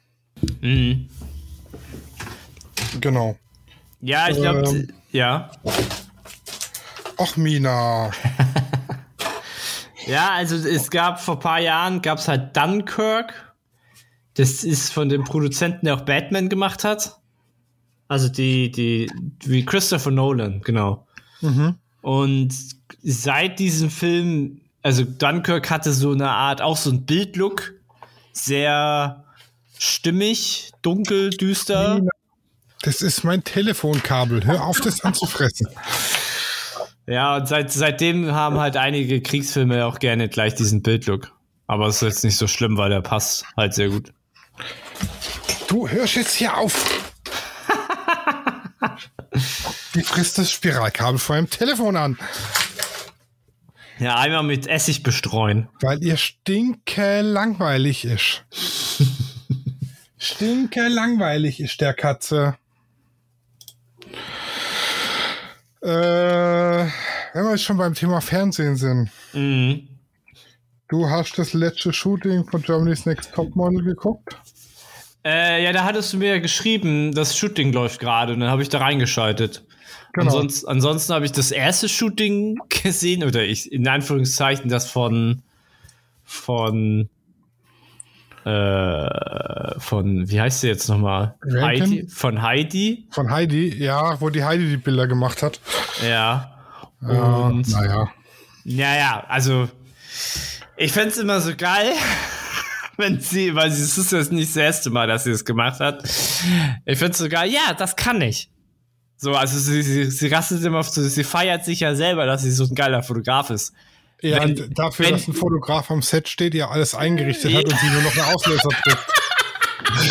C: Mhm.
B: Genau.
C: Ja, ich glaube, ähm, ja.
B: Ach, Mina. <laughs>
C: ja, also es gab vor ein paar Jahren, gab es halt Dunkirk. Das ist von dem Produzenten, der auch Batman gemacht hat. Also die, die, wie Christopher Nolan, genau.
B: Mhm.
C: Und seit diesem Film, also Dunkirk hatte so eine Art, auch so ein Bildlook, sehr stimmig, dunkel, düster.
B: Das ist mein Telefonkabel. Hör auf, das anzufressen.
C: Ja, und seit, seitdem haben halt einige Kriegsfilme auch gerne gleich diesen Bildlook. Aber es ist jetzt nicht so schlimm, weil der passt halt sehr gut.
B: Du hörst jetzt hier auf. Die frisst das Spiralkabel vor einem Telefon an.
C: Ja, einmal mit Essig bestreuen.
B: Weil ihr stinke langweilig ist. <laughs> stinke langweilig ist der Katze. Äh, wenn wir jetzt schon beim Thema Fernsehen sind.
C: Mhm.
B: Du hast das letzte Shooting von Germany's Next Topmodel geguckt?
C: Äh, ja, da hattest du mir ja geschrieben, das Shooting läuft gerade und dann habe ich da reingeschaltet. Genau. Ansonsten, ansonsten habe ich das erste Shooting <laughs> gesehen, oder ich, in Anführungszeichen, das von, von, äh, von, wie heißt sie jetzt nochmal? Heidi? Von Heidi?
B: Von Heidi, ja, wo die Heidi die Bilder gemacht hat.
C: Ja. Und,
B: äh, naja.
C: Naja, also, ich fände es immer so geil, <laughs> wenn sie, weil es ist jetzt nicht das erste Mal, dass sie es gemacht hat. Ich fände es so geil, ja, das kann ich. So, also sie, sie, sie rastet immer auf sie feiert sich ja selber, dass sie so ein geiler Fotograf ist.
B: Ja, wenn, dafür, wenn, dass ein Fotograf am Set steht, ja alles eingerichtet hat und sie nur noch einen Auslöser trifft. <laughs>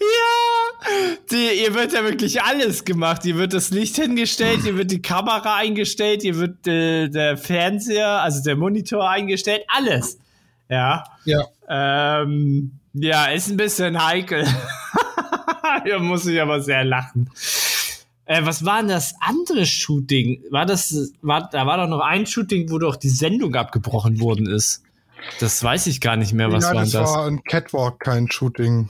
C: ja, die, ihr wird ja wirklich alles gemacht. Hier wird das Licht hingestellt, hier wird die Kamera eingestellt, hier wird äh, der Fernseher, also der Monitor eingestellt, alles. Ja.
B: Ja.
C: Ähm, ja, ist ein bisschen heikel. <laughs> Hier muss ich aber sehr lachen. Äh, was war denn das andere Shooting? War das, war, da war doch noch ein Shooting, wo doch die Sendung abgebrochen worden ist. Das weiß ich gar nicht mehr, was
B: ja,
C: war
B: das?
C: Das
B: war ein Catwalk, kein Shooting.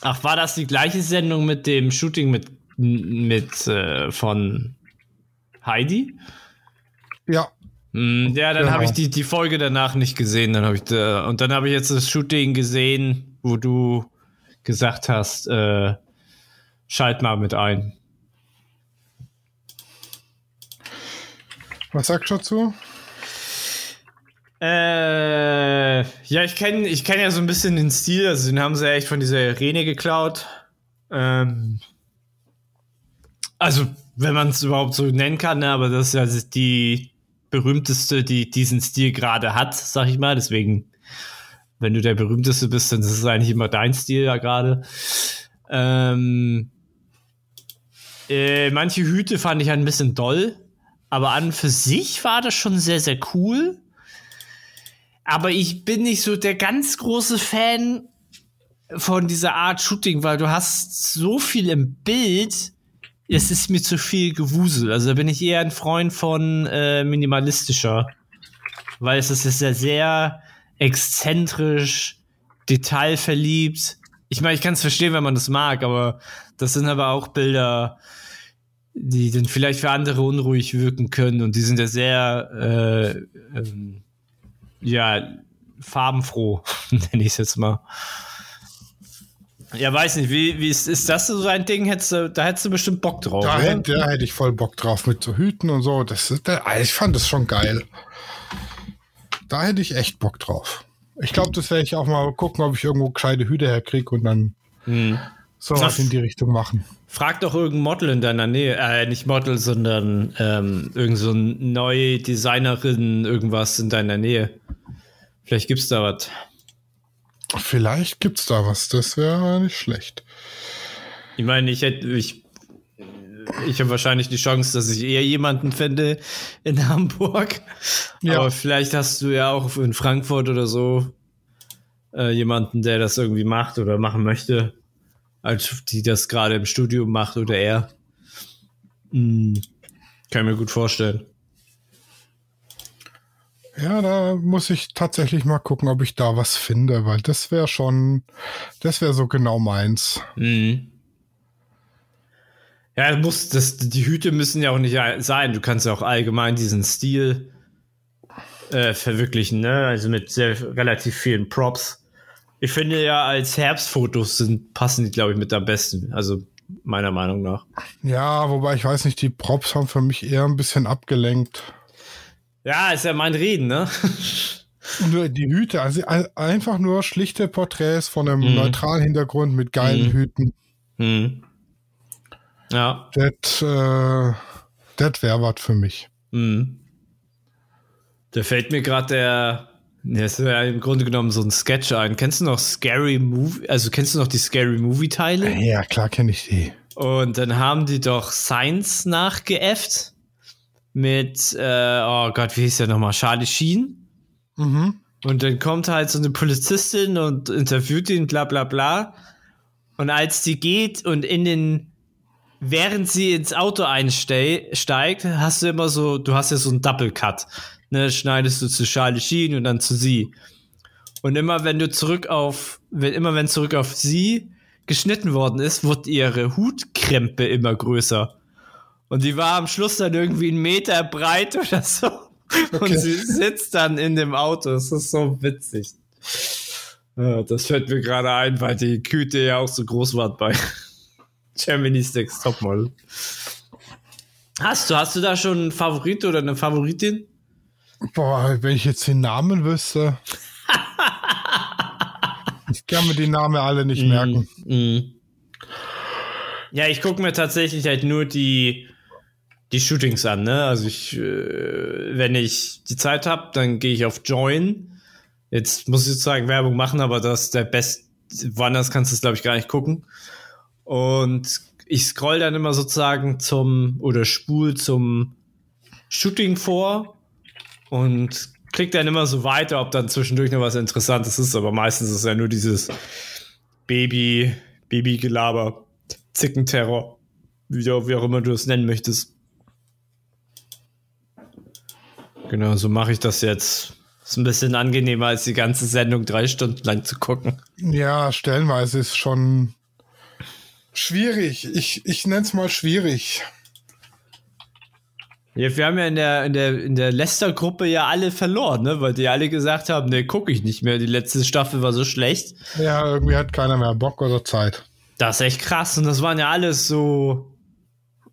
C: Ach, war das die gleiche Sendung mit dem Shooting mit, mit äh, von Heidi?
B: Ja.
C: Hm, ja, dann genau. habe ich die, die Folge danach nicht gesehen. Dann ich da, und dann habe ich jetzt das Shooting gesehen, wo du gesagt hast, äh, schalt mal mit ein.
B: Was sagst du dazu?
C: Äh, ja, ich kenne ich kenn ja so ein bisschen den Stil, also den haben sie ja echt von dieser Arene geklaut. Ähm, also, wenn man es überhaupt so nennen kann, ne, aber das ist ja die berühmteste, die diesen Stil gerade hat, sag ich mal. Deswegen, wenn du der berühmteste bist, dann ist es eigentlich immer dein Stil ja gerade. Ähm, äh, manche Hüte fand ich ein bisschen doll, aber an für sich war das schon sehr, sehr cool. Aber ich bin nicht so der ganz große Fan von dieser Art Shooting, weil du hast so viel im Bild, es ist mir zu viel Gewusel. Also da bin ich eher ein Freund von äh, minimalistischer, weil es ist ja sehr exzentrisch, detailverliebt. Ich meine, ich kann es verstehen, wenn man das mag, aber das sind aber auch Bilder, die dann vielleicht für andere unruhig wirken können und die sind ja sehr äh, ähm, ja farbenfroh, <laughs> nenne ich es jetzt mal. Ja, weiß nicht, wie, wie ist, ist das so ein Ding? Hättest du, da hättest du bestimmt Bock drauf.
B: Da, hätte, da hätte ich voll Bock drauf mit so Hüten und so. Das ist, da, ich fand das schon geil. Da hätte ich echt Bock drauf. Ich glaube, das werde ich auch mal gucken, ob ich irgendwo gescheite Hüte herkriege und dann
C: Hm.
B: So was in die Richtung machen.
C: Frag doch irgendein Model in deiner Nähe, äh, nicht Model, sondern ähm, irgend so ein neue Designerin, irgendwas in deiner Nähe. Vielleicht gibt's da was.
B: Vielleicht gibt's da was. Das wäre nicht schlecht.
C: Ich meine, ich hätte, ich, ich habe wahrscheinlich die Chance, dass ich eher jemanden finde in <laughs> Hamburg.
B: Ja.
C: Aber vielleicht hast du ja auch in Frankfurt oder so äh, jemanden, der das irgendwie macht oder machen möchte, als die das gerade im Studium macht oder er. Hm, kann ich mir gut vorstellen.
B: Ja, da muss ich tatsächlich mal gucken, ob ich da was finde, weil das wäre schon, das wäre so genau meins.
C: Mhm. Ja, muss, das, die Hüte müssen ja auch nicht sein. Du kannst ja auch allgemein diesen Stil äh, verwirklichen, ne? Also mit sehr relativ vielen Props. Ich finde ja, als Herbstfotos sind, passen die, glaube ich, mit am besten. Also meiner Meinung nach.
B: Ja, wobei ich weiß nicht, die Props haben für mich eher ein bisschen abgelenkt.
C: Ja, ist ja mein Reden, ne?
B: Nur die Hüte, also ein- einfach nur schlichte Porträts von einem
C: Mhm.
B: neutralen Hintergrund mit geilen
C: Mhm.
B: Hüten.
C: hm. Ja.
B: Das, äh, wäre was für mich.
C: Hm. Da fällt mir gerade der. Ja, ist ja im Grunde genommen so ein Sketch ein. Kennst du noch Scary Movie? Also kennst du noch die Scary Movie Teile?
B: Ja, klar kenne ich die.
C: Und dann haben die doch Science nachgeäfft mit, äh, oh Gott, wie hieß der nochmal? Charlie Sheen.
B: Mhm.
C: Und dann kommt halt so eine Polizistin und interviewt ihn, bla bla bla. Und als die geht und in den, während sie ins Auto einsteigt, hast du immer so, du hast ja so einen Double Cut. Ne, schneidest du zu Charlie Sheen und dann zu sie. Und immer wenn du zurück auf, wenn, immer wenn zurück auf sie geschnitten worden ist, wird ihre Hutkrempe immer größer. Und die war am Schluss dann irgendwie einen Meter breit oder so. Und
B: Okay.
C: sie sitzt dann in dem Auto. Das ist so witzig. Ja, das fällt mir gerade ein, weil die Küte ja auch so groß war bei <laughs> Germany's Next Topmodel. Hast du, hast du da schon einen Favorit oder eine Favoritin?
B: Boah, wenn ich jetzt den Namen wüsste. <laughs> ich kann mir die Namen alle nicht merken.
C: Mhm. Ja, ich gucke mir tatsächlich halt nur die, die Shootings an, ne? Also ich, äh, wenn ich die Zeit habe, dann gehe ich auf Join. Jetzt muss ich sozusagen Werbung machen, aber das ist der best, woanders kannst du es, glaube ich, gar nicht gucken. Und ich scroll dann immer sozusagen zum oder spul zum Shooting vor und klick dann immer so weiter, ob dann zwischendurch noch was Interessantes ist, aber meistens ist ja nur dieses Baby, Babygelaber, Zickenterror, wie, auch- wie auch immer du es nennen möchtest. Genau, so mache ich das jetzt. Ist ein bisschen angenehmer, als die ganze Sendung drei Stunden lang zu gucken.
B: Ja, stellenweise ist schon schwierig. Ich, ich nenne es mal schwierig.
C: Ja, wir haben ja in der, in der, in der Leicester-Gruppe ja alle verloren, ne? Weil die alle gesagt haben, ne, gucke ich nicht mehr. Die letzte Staffel war so schlecht.
B: Ja, irgendwie hat keiner mehr Bock oder Zeit.
C: Das ist echt krass. Und das waren ja alles so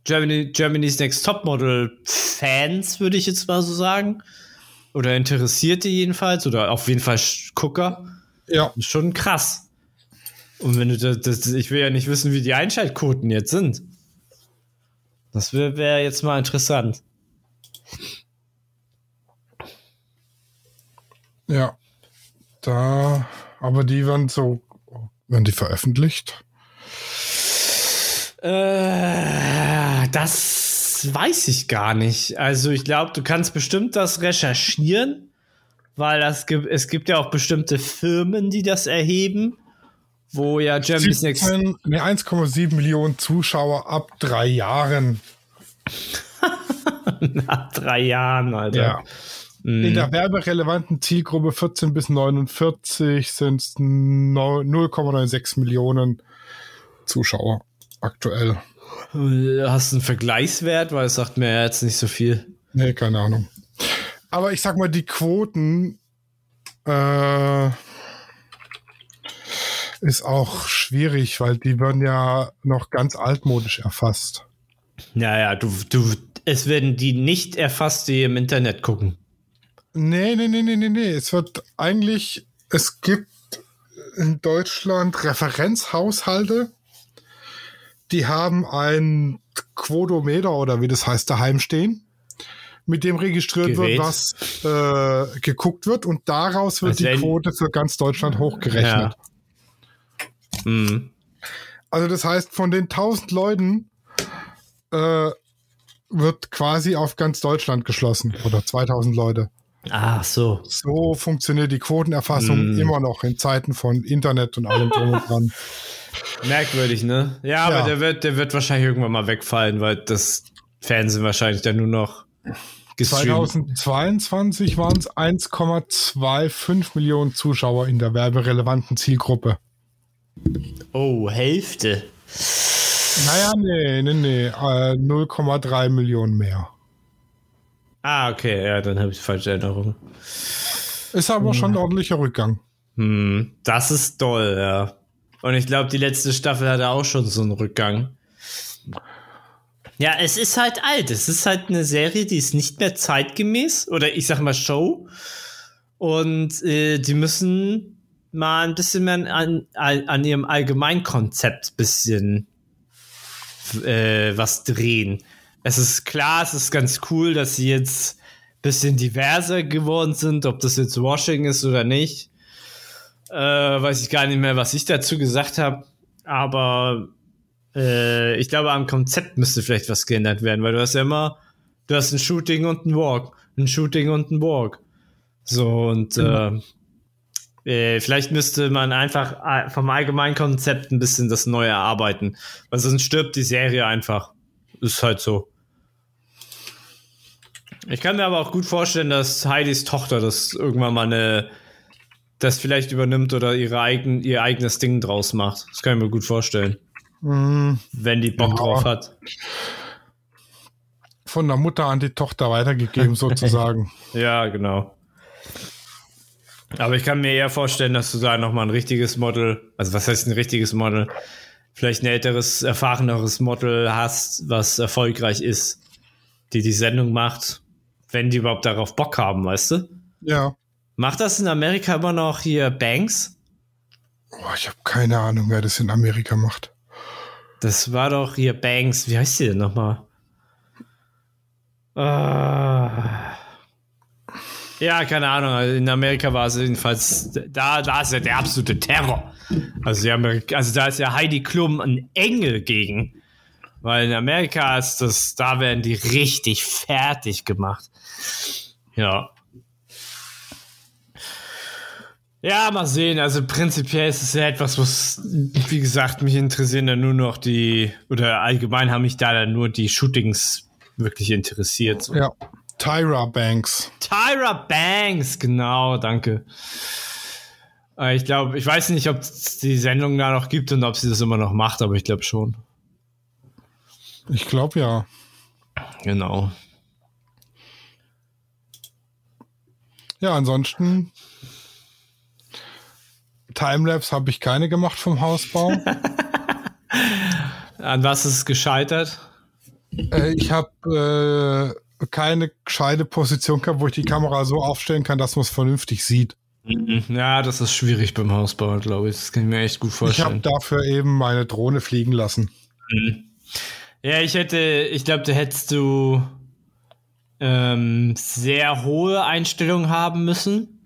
C: Germany, Germany's Next Topmodel Fans, würde ich jetzt mal so sagen. Oder Interessierte jedenfalls. Oder auf jeden Fall Gucker.
B: Ja.
C: Schon krass. Und wenn du das, das ich will ja nicht wissen, wie die Einschaltquoten jetzt sind. Das wäre wär jetzt mal interessant.
B: Ja. Da, aber die werden so, werden die veröffentlicht?
C: Äh, das weiß ich gar nicht. Also ich glaube, du kannst bestimmt das recherchieren, weil das gibt, es gibt ja auch bestimmte Firmen, die das erheben, wo ja Germany's Next.
B: 17, nee, 1,7 Millionen Zuschauer ab drei Jahren. <laughs>
C: Nach drei Jahren, Alter.
B: Ja. In der werberelevanten Zielgruppe 14 bis 49 sind es 0,96 Millionen Zuschauer aktuell.
C: Hast du einen Vergleichswert, weil es sagt mir jetzt nicht so viel.
B: Nee, keine Ahnung. Aber ich sag mal, die Quoten äh, ist auch schwierig, weil die werden ja noch ganz altmodisch erfasst.
C: Ja, ja, du, du, es werden die nicht erfasst, die im Internet gucken.
B: Nee, nee, nee, nee, nee, nee. Es wird eigentlich, es gibt in Deutschland Referenzhaushalte, die haben ein Quodometer oder wie das heißt daheim stehen, mit dem registriert
C: Gerät.
B: wird, was äh, geguckt wird und daraus wird
C: Also
B: die Quote für ganz Deutschland hochgerechnet.
C: Mhm.
B: Also das heißt, von den 1000 Leuten äh, wird quasi auf ganz Deutschland geschlossen oder 2000 Leute.
C: Ach so.
B: So funktioniert die Quotenerfassung
C: Mm.
B: immer noch in Zeiten von Internet und allem drum und dran. <laughs>
C: Merkwürdig, ne? Ja, aber
B: Ja.
C: der wird, der wird wahrscheinlich irgendwann mal wegfallen, weil das Fernsehen wahrscheinlich dann nur noch gestreamt.
B: 2022 waren es 1,25 Millionen Zuschauer in der werberelevanten Zielgruppe.
C: Oh, Hälfte.
B: Naja, nee, nee, nee, äh, 0,3 Millionen mehr.
C: Ah, okay, ja, dann habe ich falsche Erinnerung.
B: Ist aber schon ein ordentlicher Rückgang.
C: Hm, das ist toll, ja. Und ich glaube, die letzte Staffel hatte auch schon so einen Rückgang. Ja, es ist halt alt. Es ist halt eine Serie, die ist nicht mehr zeitgemäß. Oder ich sag mal Show. Und äh, die müssen mal ein bisschen mehr an, an, an ihrem Allgemeinkonzept bisschen äh, was drehen. Es ist klar, es ist ganz cool, dass sie jetzt ein bisschen diverser geworden sind, ob das jetzt Washing ist oder nicht. Äh, weiß ich gar nicht mehr, was ich dazu gesagt habe. Aber äh, ich glaube, am Konzept müsste vielleicht was geändert werden, weil du hast ja immer, du hast ein Shooting und ein Walk, ein Shooting und ein Walk. So, und äh, äh, vielleicht müsste man einfach äh, vom allgemeinen Konzept ein bisschen das Neue erarbeiten. Weil sonst stirbt die Serie einfach. Ist halt so. Ich kann mir aber auch gut vorstellen, dass Heidis Tochter das irgendwann mal eine, das vielleicht übernimmt oder ihre eigen, ihr eigenes Ding draus macht. Das kann ich mir gut vorstellen.
B: Mm,
C: Wenn die Bock
B: Ja.
C: drauf hat.
B: Von der Mutter an die Tochter weitergegeben, <laughs> sozusagen.
C: Ja, genau. Aber ich kann mir eher vorstellen, dass du da nochmal ein richtiges Model, also was heißt ein richtiges Model? Vielleicht ein älteres, erfahreneres Model hast, was erfolgreich ist, die die Sendung macht, wenn die überhaupt darauf Bock haben, weißt du?
B: Ja.
C: Macht das in Amerika immer noch hier Banks?
B: Boah, ich habe keine Ahnung, wer das in Amerika macht.
C: Das war doch hier Banks, wie heißt die denn nochmal? Ah. Ja, keine Ahnung. also In Amerika war es jedenfalls, da, da ist ja der absolute Terror. Also, die Amerika, also da ist ja Heidi Klum ein Engel gegen. Weil in Amerika ist das, da werden die richtig fertig gemacht. Ja. Ja, mal sehen. Also prinzipiell ist es ja etwas, was, wie gesagt, mich interessieren dann nur noch die, oder allgemein haben mich da dann nur die Shootings wirklich interessiert. So.
B: Ja. Tyra Banks.
C: Tyra Banks, genau, danke. Äh, Ich glaube, ich weiß nicht, ob es die Sendung da noch gibt und ob sie das immer noch macht, aber ich glaube schon.
B: Ich glaube ja.
C: Genau.
B: Ja, ansonsten Timelapse habe ich keine gemacht vom Hausbau. <laughs>
C: An was ist es gescheitert?
B: Äh, ich habe äh, keine gescheite Position gehabt, wo ich die Kamera so aufstellen kann, dass man es vernünftig sieht.
C: Mhm. Ja, das ist schwierig beim Hausbau, glaube ich. Das kann ich mir echt gut
B: Ich habe
C: vorstellen.
B: dafür eben meine Drohne fliegen lassen.
C: Ja, ich hätte, ich glaube, da hättest du ähm, sehr hohe Einstellungen haben müssen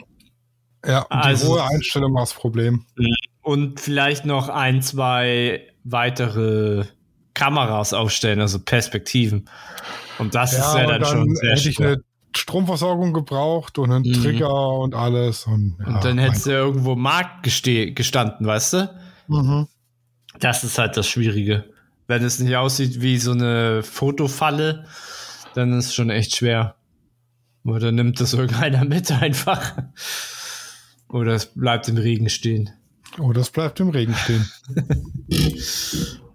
B: Ja, und
C: Also-
B: die hohe Einstellung war das Problem.
C: und vielleicht noch ein, zwei weitere Kameras aufstellen, also Perspektiven. Und das ist ja
B: und
C: dann, schon sehr
B: hätte ich eine Stromversorgung gebraucht und einen
C: Mhm.
B: Trigger und alles. Und, ja,
C: Und dann hättest du irgendwo im Markt gestanden, weißt du?
B: Mhm.
C: Das ist halt das Schwierige. Wenn es nicht aussieht wie so eine Fotofalle, dann ist es schon echt schwer. Oder nimmt das irgendeiner mit einfach. Oder es bleibt im Regen stehen.
B: Oh, das bleibt im Regen stehen. <laughs>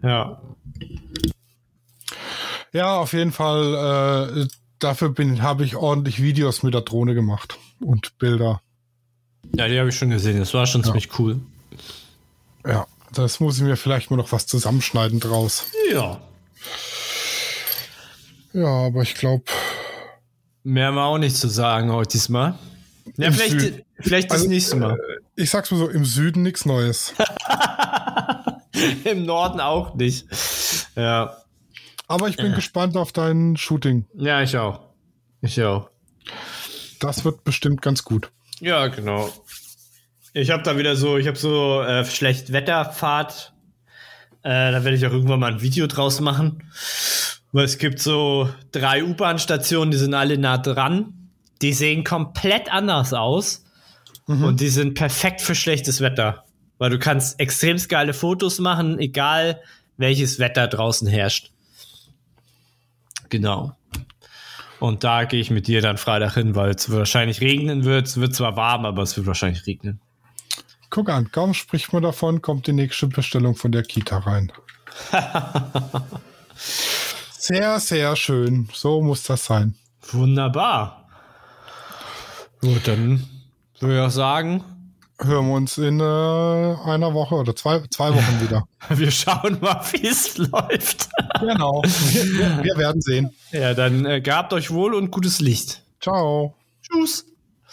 C: Ja.
B: Ja, auf jeden Fall. Äh, dafür bin habe ich ordentlich Videos mit der Drohne gemacht und Bilder.
C: Ja, die habe ich schon gesehen. Das war schon ziemlich cool.
B: Ja, das muss ich mir vielleicht mal noch was zusammenschneiden draus.
C: Ja.
B: Ja, aber ich glaube,
C: Mehr haben wir auch nicht zu sagen heute diesmal. Ja, vielleicht, vielleicht das
B: Also,
C: nächste Mal.
B: ich sag's mal so, im Süden nichts Neues. <laughs>
C: Im Norden auch nicht. Ja.
B: Aber ich bin gespannt auf dein Shooting.
C: Ja, ich auch. Ich auch.
B: Das wird bestimmt ganz gut.
C: Ja, genau. Ich habe da wieder so, ich habe so äh, schlecht Wetterfahrt. Äh, da werde ich auch irgendwann mal ein Video draus machen. Weil es gibt so drei U-Bahn-Stationen, die sind alle nah dran. Die sehen komplett anders aus. Und die sind perfekt für schlechtes Wetter. Weil du kannst extremst geile Fotos machen, egal welches Wetter draußen herrscht. Genau. Und da gehe ich mit dir dann Freitag hin, weil es wahrscheinlich regnen wird. Es wird zwar warm, aber es wird wahrscheinlich regnen.
B: Guck an, kaum spricht man davon, kommt die nächste Bestellung von der Kita rein. <laughs> sehr, sehr schön. So muss das sein.
C: Wunderbar. Gut, dann würde ich auch sagen,
B: Hören wir uns in äh, einer Woche oder zwei, zwei Wochen wieder. <laughs>
C: wir schauen mal, <laughs> wie es läuft.
B: genau. Wir, wir, wir werden sehen.
C: Ja, dann äh, gehabt euch wohl und gutes Licht.
B: Ciao.
C: Tschüss.